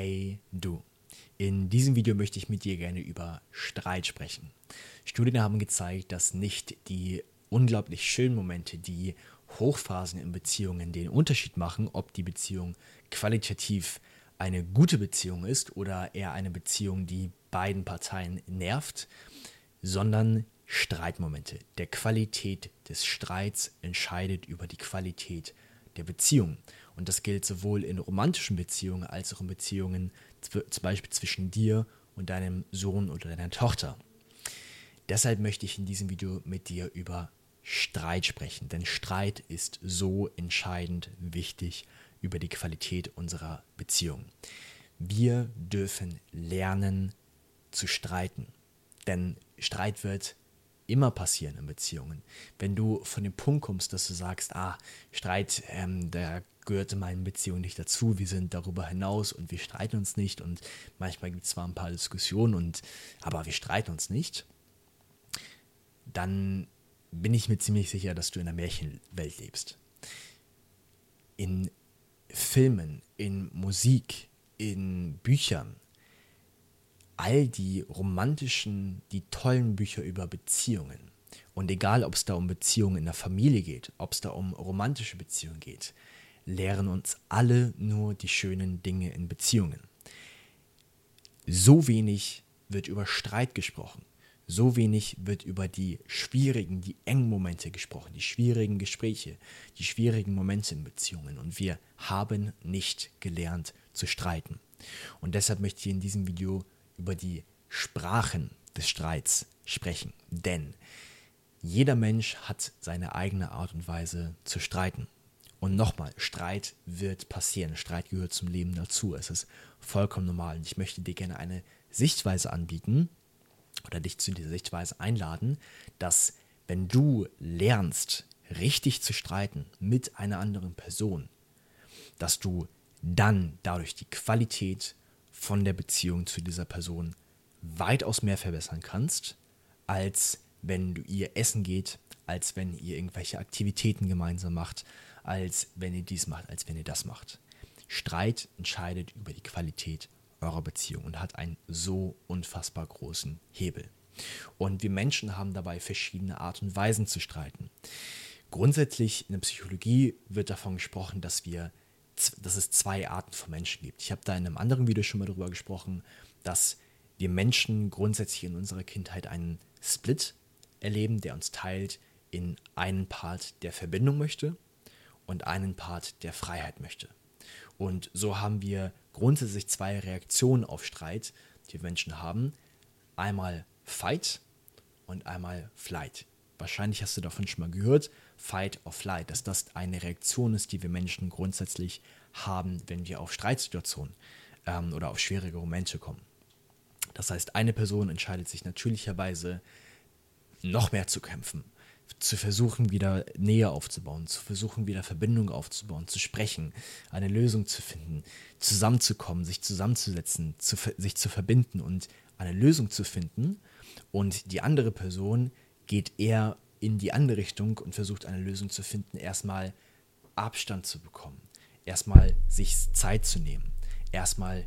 Hey du. In diesem Video möchte ich mit dir gerne über Streit sprechen. Studien haben gezeigt, dass nicht die unglaublich schönen Momente, die Hochphasen in Beziehungen den Unterschied machen, ob die Beziehung qualitativ eine gute Beziehung ist oder eher eine Beziehung, die beiden Parteien nervt, sondern Streitmomente. Der Qualität des Streits entscheidet über die Qualität der Beziehung. Und das gilt sowohl in romantischen Beziehungen als auch in Beziehungen zum Beispiel zwischen dir und deinem Sohn oder deiner Tochter. Deshalb möchte ich in diesem Video mit dir über Streit sprechen, denn Streit ist so entscheidend wichtig über die Qualität unserer Beziehung. Wir dürfen lernen zu streiten, denn Streit wird immer passieren in Beziehungen. Wenn du von dem Punkt kommst, dass du sagst, ah, Streit, ähm, der gehört in meinen Beziehungen nicht dazu, wir sind darüber hinaus und wir streiten uns nicht und manchmal gibt es zwar ein paar Diskussionen und aber wir streiten uns nicht, dann bin ich mir ziemlich sicher, dass du in einer Märchenwelt lebst. In Filmen, in Musik, in Büchern, all die romantischen, die tollen Bücher über Beziehungen. Und egal, ob es da um Beziehungen in der Familie geht, ob es da um romantische Beziehungen geht, lehren uns alle nur die schönen Dinge in Beziehungen. So wenig wird über Streit gesprochen. So wenig wird über die schwierigen, die engen Momente gesprochen, die schwierigen Gespräche, die schwierigen Momente in Beziehungen. Und wir haben nicht gelernt zu streiten. Und deshalb möchte ich in diesem Video über die Sprachen des Streits sprechen. Denn jeder Mensch hat seine eigene Art und Weise zu streiten. Und nochmal, Streit wird passieren. Streit gehört zum Leben dazu. Es ist vollkommen normal. Und ich möchte dir gerne eine Sichtweise anbieten oder dich zu dieser Sichtweise einladen, dass wenn du lernst, richtig zu streiten mit einer anderen Person, dass du dann dadurch die Qualität von der Beziehung zu dieser Person weitaus mehr verbessern kannst, als wenn du ihr essen geht, als wenn ihr irgendwelche Aktivitäten gemeinsam macht, als wenn ihr dies macht, als wenn ihr das macht. Streit entscheidet über die Qualität eurer Beziehung und hat einen so unfassbar großen Hebel. Und wir Menschen haben dabei verschiedene Art und Weisen zu streiten. Grundsätzlich in der Psychologie wird davon gesprochen, dass wir dass es zwei Arten von Menschen gibt. Ich habe da in einem anderen Video schon mal darüber gesprochen, dass wir Menschen grundsätzlich in unserer Kindheit einen Split erleben, der uns teilt in einen Part der Verbindung möchte und einen Part der Freiheit möchte. Und so haben wir grundsätzlich zwei Reaktionen auf Streit, die Menschen haben. Einmal Fight und einmal Flight. Wahrscheinlich hast du davon schon mal gehört. Fight or Flight, dass das eine Reaktion ist, die wir Menschen grundsätzlich haben, wenn wir auf Streitsituationen ähm, oder auf schwierige Momente kommen. Das heißt, eine Person entscheidet sich natürlicherweise, noch mehr zu kämpfen, zu versuchen, wieder Nähe aufzubauen, zu versuchen, wieder Verbindung aufzubauen, zu sprechen, eine Lösung zu finden, zusammenzukommen, sich zusammenzusetzen, zu, sich zu verbinden und eine Lösung zu finden. Und die andere Person geht eher in die andere Richtung und versucht eine Lösung zu finden, erstmal Abstand zu bekommen, erstmal sich Zeit zu nehmen, erstmal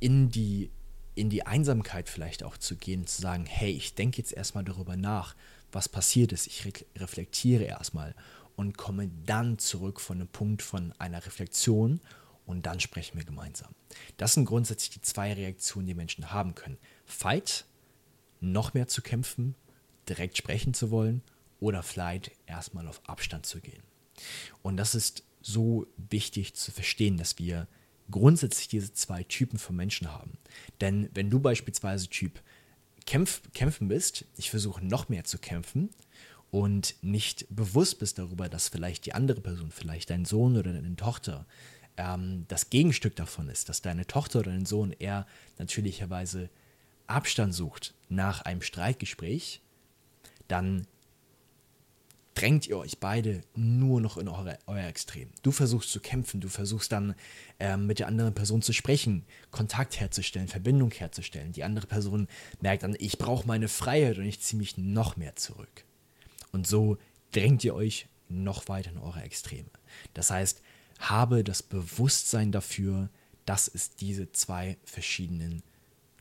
in die, in die Einsamkeit vielleicht auch zu gehen, zu sagen, hey, ich denke jetzt erstmal darüber nach, was passiert ist, ich re reflektiere erstmal und komme dann zurück von einem Punkt von einer Reflexion und dann sprechen wir gemeinsam. Das sind grundsätzlich die zwei Reaktionen, die Menschen haben können. Fight, noch mehr zu kämpfen, direkt sprechen zu wollen oder vielleicht erstmal auf Abstand zu gehen. Und das ist so wichtig zu verstehen, dass wir grundsätzlich diese zwei Typen von Menschen haben. Denn wenn du beispielsweise Typ Kämpf, kämpfen bist, ich versuche noch mehr zu kämpfen und nicht bewusst bist darüber, dass vielleicht die andere Person, vielleicht dein Sohn oder deine Tochter, ähm, das Gegenstück davon ist, dass deine Tochter oder dein Sohn eher natürlicherweise Abstand sucht nach einem Streitgespräch, dann drängt ihr euch beide nur noch in eure, euer Extrem. Du versuchst zu kämpfen, du versuchst dann ähm, mit der anderen Person zu sprechen, Kontakt herzustellen, Verbindung herzustellen. Die andere Person merkt dann, ich brauche meine Freiheit und ich ziehe mich noch mehr zurück. Und so drängt ihr euch noch weiter in eure Extreme. Das heißt, habe das Bewusstsein dafür, dass es diese zwei verschiedenen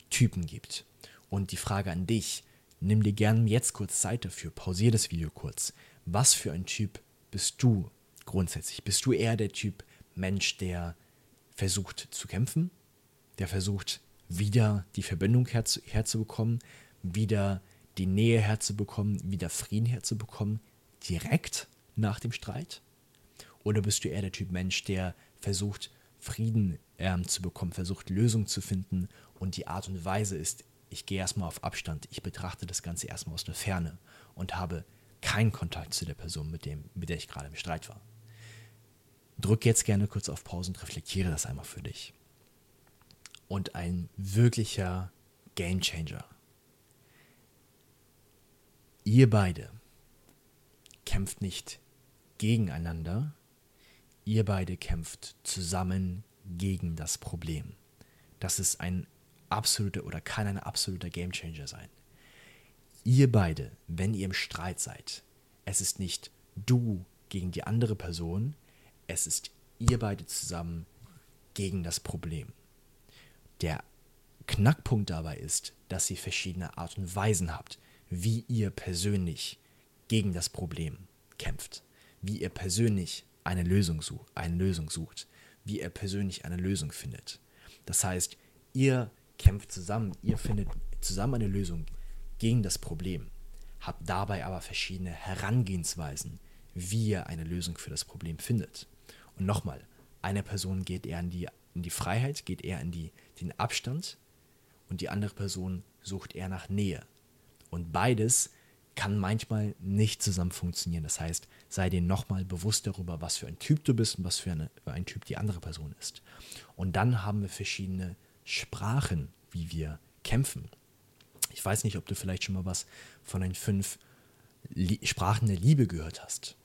Typen gibt. Und die Frage an dich, nimm dir gerne jetzt kurz Zeit dafür, pausiere das Video kurz. Was für ein Typ bist du grundsätzlich? Bist du eher der Typ Mensch, der versucht zu kämpfen, der versucht wieder die Verbindung herzu herzubekommen, wieder die Nähe herzubekommen, wieder Frieden herzubekommen, direkt nach dem Streit? Oder bist du eher der Typ Mensch, der versucht, Frieden ähm, zu bekommen, versucht, Lösungen zu finden? Und die Art und Weise ist, ich gehe erstmal auf Abstand, ich betrachte das Ganze erstmal aus der Ferne und habe keinen Kontakt zu der Person, mit, dem, mit der ich gerade im Streit war. Drück jetzt gerne kurz auf Pause und reflektiere das einmal für dich. Und ein wirklicher Gamechanger. Ihr beide kämpft nicht gegeneinander, ihr beide kämpft zusammen gegen das Problem. Das ist ein absoluter oder kann ein absoluter Gamechanger sein. Ihr beide, wenn ihr im Streit seid, es ist nicht du gegen die andere Person, es ist ihr beide zusammen gegen das Problem. Der Knackpunkt dabei ist, dass ihr verschiedene Art und Weisen habt, wie ihr persönlich gegen das Problem kämpft, wie ihr persönlich eine Lösung, sucht, eine Lösung sucht, wie ihr persönlich eine Lösung findet. Das heißt, ihr kämpft zusammen, ihr findet zusammen eine Lösung gegen das Problem, habt dabei aber verschiedene Herangehensweisen, wie ihr eine Lösung für das Problem findet. Und nochmal, eine Person geht eher in die, in die Freiheit, geht eher in die, den Abstand und die andere Person sucht eher nach Nähe. Und beides kann manchmal nicht zusammen funktionieren. Das heißt, sei dir nochmal bewusst darüber, was für ein Typ du bist und was für eine, ein Typ die andere Person ist. Und dann haben wir verschiedene Sprachen, wie wir kämpfen. Ich weiß nicht, ob du vielleicht schon mal was von den fünf Sprachen der Liebe gehört hast.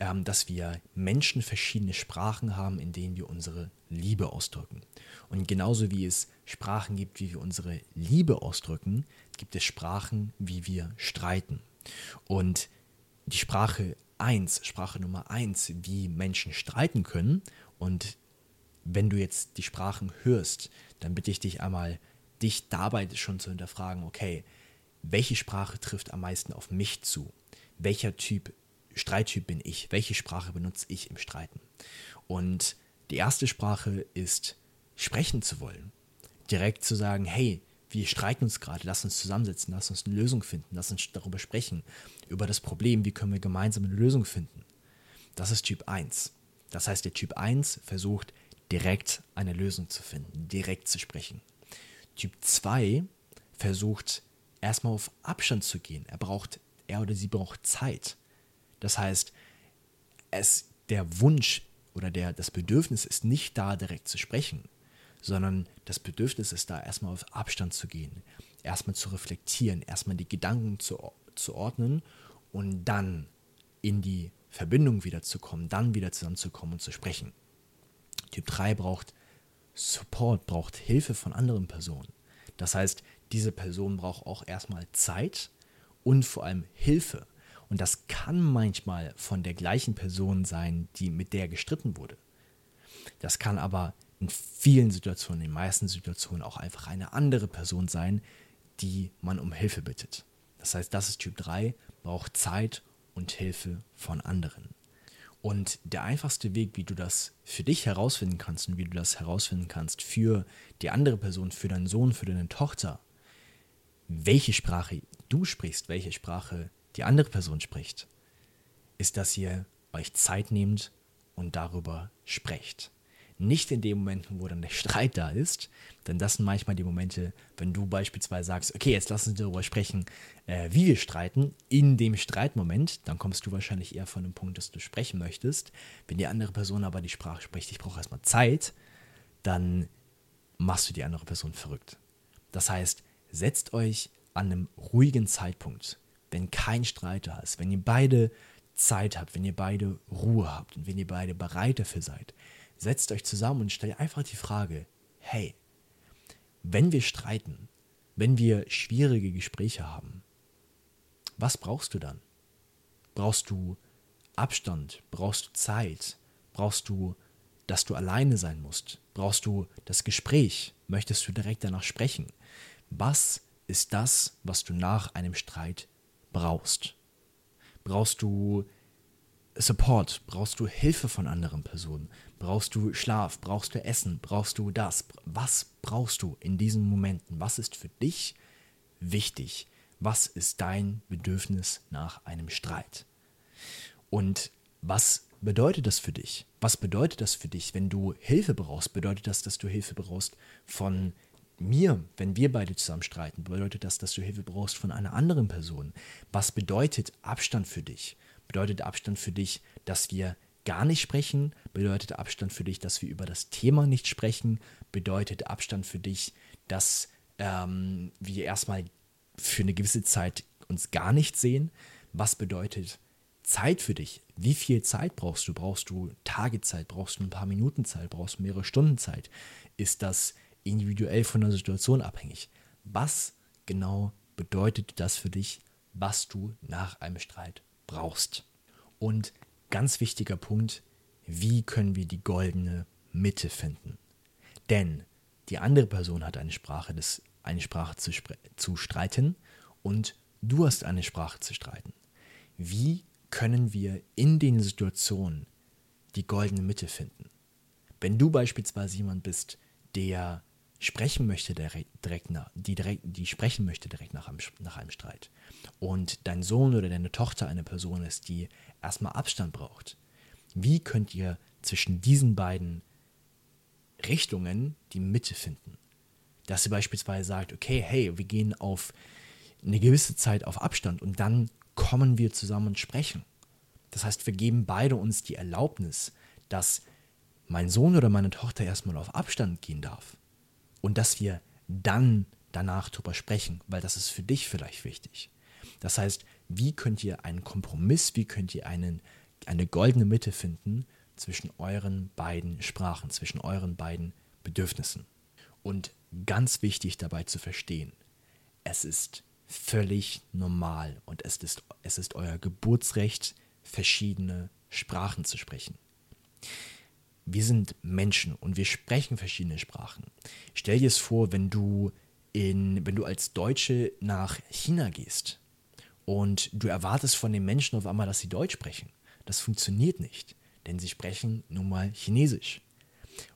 Ähm, dass wir Menschen verschiedene Sprachen haben, in denen wir unsere Liebe ausdrücken. Und genauso wie es Sprachen gibt, wie wir unsere Liebe ausdrücken, gibt es Sprachen, wie wir streiten. Und die Sprache 1, Sprache Nummer 1, wie Menschen streiten können und wenn du jetzt die Sprachen hörst, dann bitte ich dich einmal, dich dabei schon zu hinterfragen, okay, welche Sprache trifft am meisten auf mich zu? Welcher Typ, Streittyp bin ich? Welche Sprache benutze ich im Streiten? Und die erste Sprache ist, sprechen zu wollen. Direkt zu sagen, hey, wir streiten uns gerade, lass uns zusammensetzen, lass uns eine Lösung finden, lass uns darüber sprechen, über das Problem, wie können wir gemeinsam eine Lösung finden. Das ist Typ 1. Das heißt, der Typ 1 versucht direkt eine Lösung zu finden, direkt zu sprechen. Typ 2 versucht erstmal auf Abstand zu gehen. Er braucht, er oder sie braucht Zeit. Das heißt, es, der Wunsch oder der, das Bedürfnis ist nicht da, direkt zu sprechen, sondern das Bedürfnis ist da, erstmal auf Abstand zu gehen, erstmal zu reflektieren, erstmal die Gedanken zu, zu ordnen und dann in die Verbindung wiederzukommen, dann wieder zusammenzukommen und zu sprechen. Typ 3 braucht Support, braucht Hilfe von anderen Personen. Das heißt, diese Person braucht auch erstmal Zeit und vor allem Hilfe. Und das kann manchmal von der gleichen Person sein, die mit der gestritten wurde. Das kann aber in vielen Situationen, in den meisten Situationen auch einfach eine andere Person sein, die man um Hilfe bittet. Das heißt, das ist Typ 3, braucht Zeit und Hilfe von anderen. Und der einfachste Weg, wie du das für dich herausfinden kannst und wie du das herausfinden kannst für die andere Person, für deinen Sohn, für deine Tochter, welche Sprache du sprichst, welche Sprache die andere Person spricht, ist, dass ihr euch Zeit nehmt und darüber sprecht. Nicht in den Momenten, wo dann der Streit da ist, denn das sind manchmal die Momente, wenn du beispielsweise sagst, okay, jetzt lass uns darüber sprechen, äh, wie wir streiten. In dem Streitmoment, dann kommst du wahrscheinlich eher von dem Punkt, dass du sprechen möchtest. Wenn die andere Person aber die Sprache spricht, ich brauche erstmal Zeit, dann machst du die andere Person verrückt. Das heißt, setzt euch an einem ruhigen Zeitpunkt, wenn kein Streit da ist, wenn ihr beide Zeit habt, wenn ihr beide Ruhe habt und wenn ihr beide bereit dafür seid, setzt euch zusammen und stellt einfach die Frage, hey, wenn wir streiten, wenn wir schwierige Gespräche haben, was brauchst du dann? Brauchst du Abstand? Brauchst du Zeit? Brauchst du dass du alleine sein musst? Brauchst du das Gespräch? Möchtest du direkt danach sprechen? Was ist das, was du nach einem Streit brauchst? Brauchst du Support? Brauchst du Hilfe von anderen Personen? Brauchst du Schlaf? Brauchst du Essen? Brauchst du das? Was brauchst du in diesen Momenten? Was ist für dich wichtig? Was ist dein Bedürfnis nach einem Streit? Und was bedeutet das für dich? Was bedeutet das für dich, wenn du Hilfe brauchst? Bedeutet das, dass du Hilfe brauchst von mir, wenn wir beide zusammen streiten? Bedeutet das, dass du Hilfe brauchst von einer anderen Person? Was bedeutet Abstand für dich? Bedeutet Abstand für dich, dass wir gar nicht sprechen? Bedeutet Abstand für dich, dass wir über das Thema nicht sprechen? Bedeutet Abstand für dich, dass ähm, wir erstmal für eine gewisse Zeit uns gar nicht sehen? Was bedeutet Zeit für dich. Wie viel Zeit brauchst du? Brauchst du Tagezeit? Brauchst du ein paar Minuten Zeit? Brauchst du mehrere Stunden Zeit? Ist das individuell von der Situation abhängig? Was genau bedeutet das für dich, was du nach einem Streit brauchst? Und ganz wichtiger Punkt, wie können wir die goldene Mitte finden? Denn die andere Person hat eine Sprache, des, eine Sprache zu, zu streiten und du hast eine Sprache zu streiten. Wie können wir in den Situationen die goldene Mitte finden. Wenn du beispielsweise jemand bist, der sprechen möchte direkt nach, die, direkt, die sprechen möchte direkt nach einem, nach einem Streit und dein Sohn oder deine Tochter eine Person ist, die erstmal Abstand braucht, wie könnt ihr zwischen diesen beiden Richtungen die Mitte finden? Dass ihr beispielsweise sagt, okay, hey, wir gehen auf eine gewisse Zeit auf Abstand und dann kommen wir zusammen und sprechen. Das heißt, wir geben beide uns die Erlaubnis, dass mein Sohn oder meine Tochter erstmal auf Abstand gehen darf und dass wir dann danach drüber sprechen, weil das ist für dich vielleicht wichtig. Das heißt, wie könnt ihr einen Kompromiss, wie könnt ihr einen, eine goldene Mitte finden zwischen euren beiden Sprachen, zwischen euren beiden Bedürfnissen? Und ganz wichtig dabei zu verstehen, es ist völlig normal und es ist, es ist euer Geburtsrecht, verschiedene Sprachen zu sprechen. Wir sind Menschen und wir sprechen verschiedene Sprachen. Stell dir es vor, wenn du, in, wenn du als Deutsche nach China gehst und du erwartest von den Menschen auf einmal, dass sie Deutsch sprechen. Das funktioniert nicht, denn sie sprechen nun mal Chinesisch.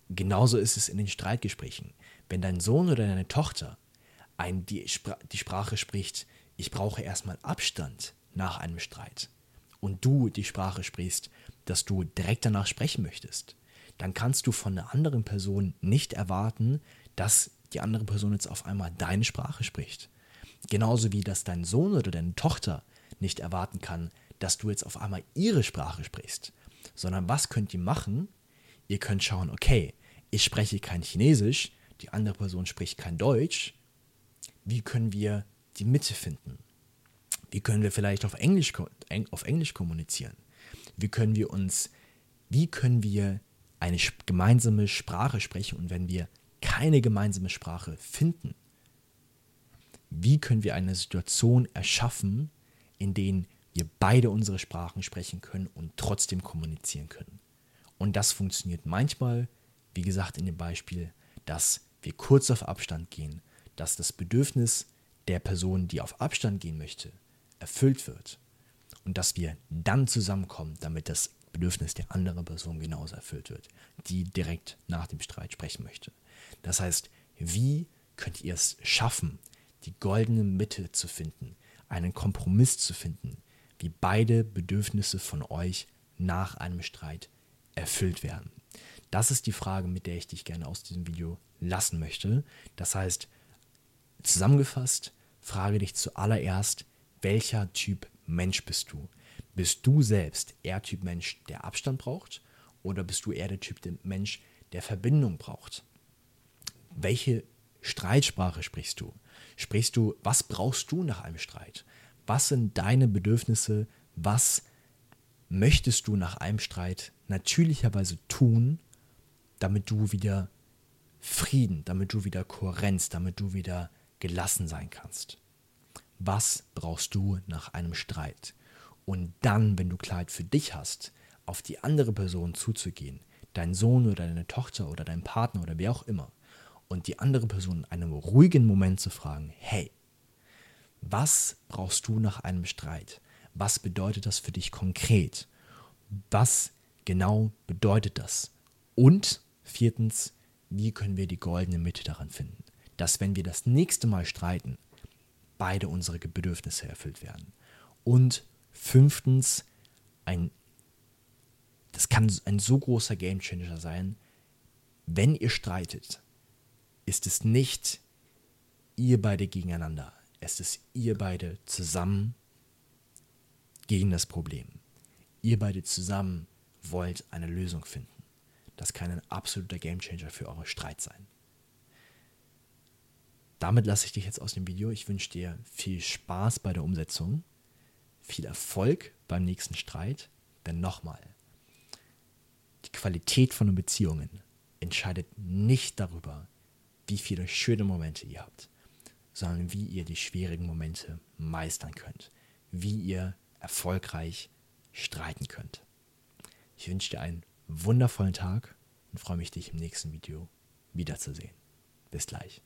Genauso ist es in den Streitgesprächen. Wenn dein Sohn oder deine Tochter ein, die, die Sprache spricht, ich brauche erstmal Abstand nach einem Streit und du die Sprache sprichst, dass du direkt danach sprechen möchtest, dann kannst du von der anderen Person nicht erwarten, dass die andere Person jetzt auf einmal deine Sprache spricht. Genauso wie dass dein Sohn oder deine Tochter nicht erwarten kann, dass du jetzt auf einmal ihre Sprache sprichst. Sondern was könnt ihr machen? Ihr könnt schauen, okay, ich spreche kein Chinesisch, die andere Person spricht kein Deutsch, wie können wir die Mitte finden? Wie können wir vielleicht auf Englisch, auf Englisch kommunizieren? Wie können wir uns, wie können wir eine gemeinsame Sprache sprechen und wenn wir keine gemeinsame Sprache finden, wie können wir eine Situation erschaffen, in der wir beide unsere Sprachen sprechen können und trotzdem kommunizieren können? Und das funktioniert manchmal, wie gesagt in dem Beispiel, dass wir kurz auf Abstand gehen, dass das Bedürfnis der Person, die auf Abstand gehen möchte, erfüllt wird und dass wir dann zusammenkommen, damit das Bedürfnis der anderen Person genauso erfüllt wird, die direkt nach dem Streit sprechen möchte. Das heißt, wie könnt ihr es schaffen, die goldene Mitte zu finden, einen Kompromiss zu finden, wie beide Bedürfnisse von euch nach einem Streit erfüllt werden? Das ist die Frage, mit der ich dich gerne aus diesem Video lassen möchte. Das heißt, Zusammengefasst, frage dich zuallererst, welcher Typ Mensch bist du? Bist du selbst eher Typ Mensch, der Abstand braucht? Oder bist du eher der Typ Mensch, der Verbindung braucht? Welche Streitsprache sprichst du? Sprichst du, was brauchst du nach einem Streit? Was sind deine Bedürfnisse? Was möchtest du nach einem Streit natürlicherweise tun, damit du wieder Frieden, damit du wieder Kohärenz, damit du wieder gelassen sein kannst. Was brauchst du nach einem Streit? Und dann, wenn du Klarheit für dich hast, auf die andere Person zuzugehen, dein Sohn oder deine Tochter oder dein Partner oder wer auch immer und die andere Person in einem ruhigen Moment zu fragen, hey, was brauchst du nach einem Streit? Was bedeutet das für dich konkret? Was genau bedeutet das? Und viertens, wie können wir die goldene Mitte daran finden? Dass wenn wir das nächste Mal streiten, beide unsere Bedürfnisse erfüllt werden. Und fünftens, ein, das kann ein so großer Gamechanger sein, wenn ihr streitet, ist es nicht ihr beide gegeneinander, es ist ihr beide zusammen gegen das Problem. Ihr beide zusammen wollt eine Lösung finden. Das kann ein absoluter Gamechanger für eure Streit sein. Damit lasse ich dich jetzt aus dem Video. Ich wünsche dir viel Spaß bei der Umsetzung, viel Erfolg beim nächsten Streit, denn nochmal, die Qualität von Beziehungen entscheidet nicht darüber, wie viele schöne Momente ihr habt, sondern wie ihr die schwierigen Momente meistern könnt, wie ihr erfolgreich streiten könnt. Ich wünsche dir einen wundervollen Tag und freue mich, dich im nächsten Video wiederzusehen. Bis gleich.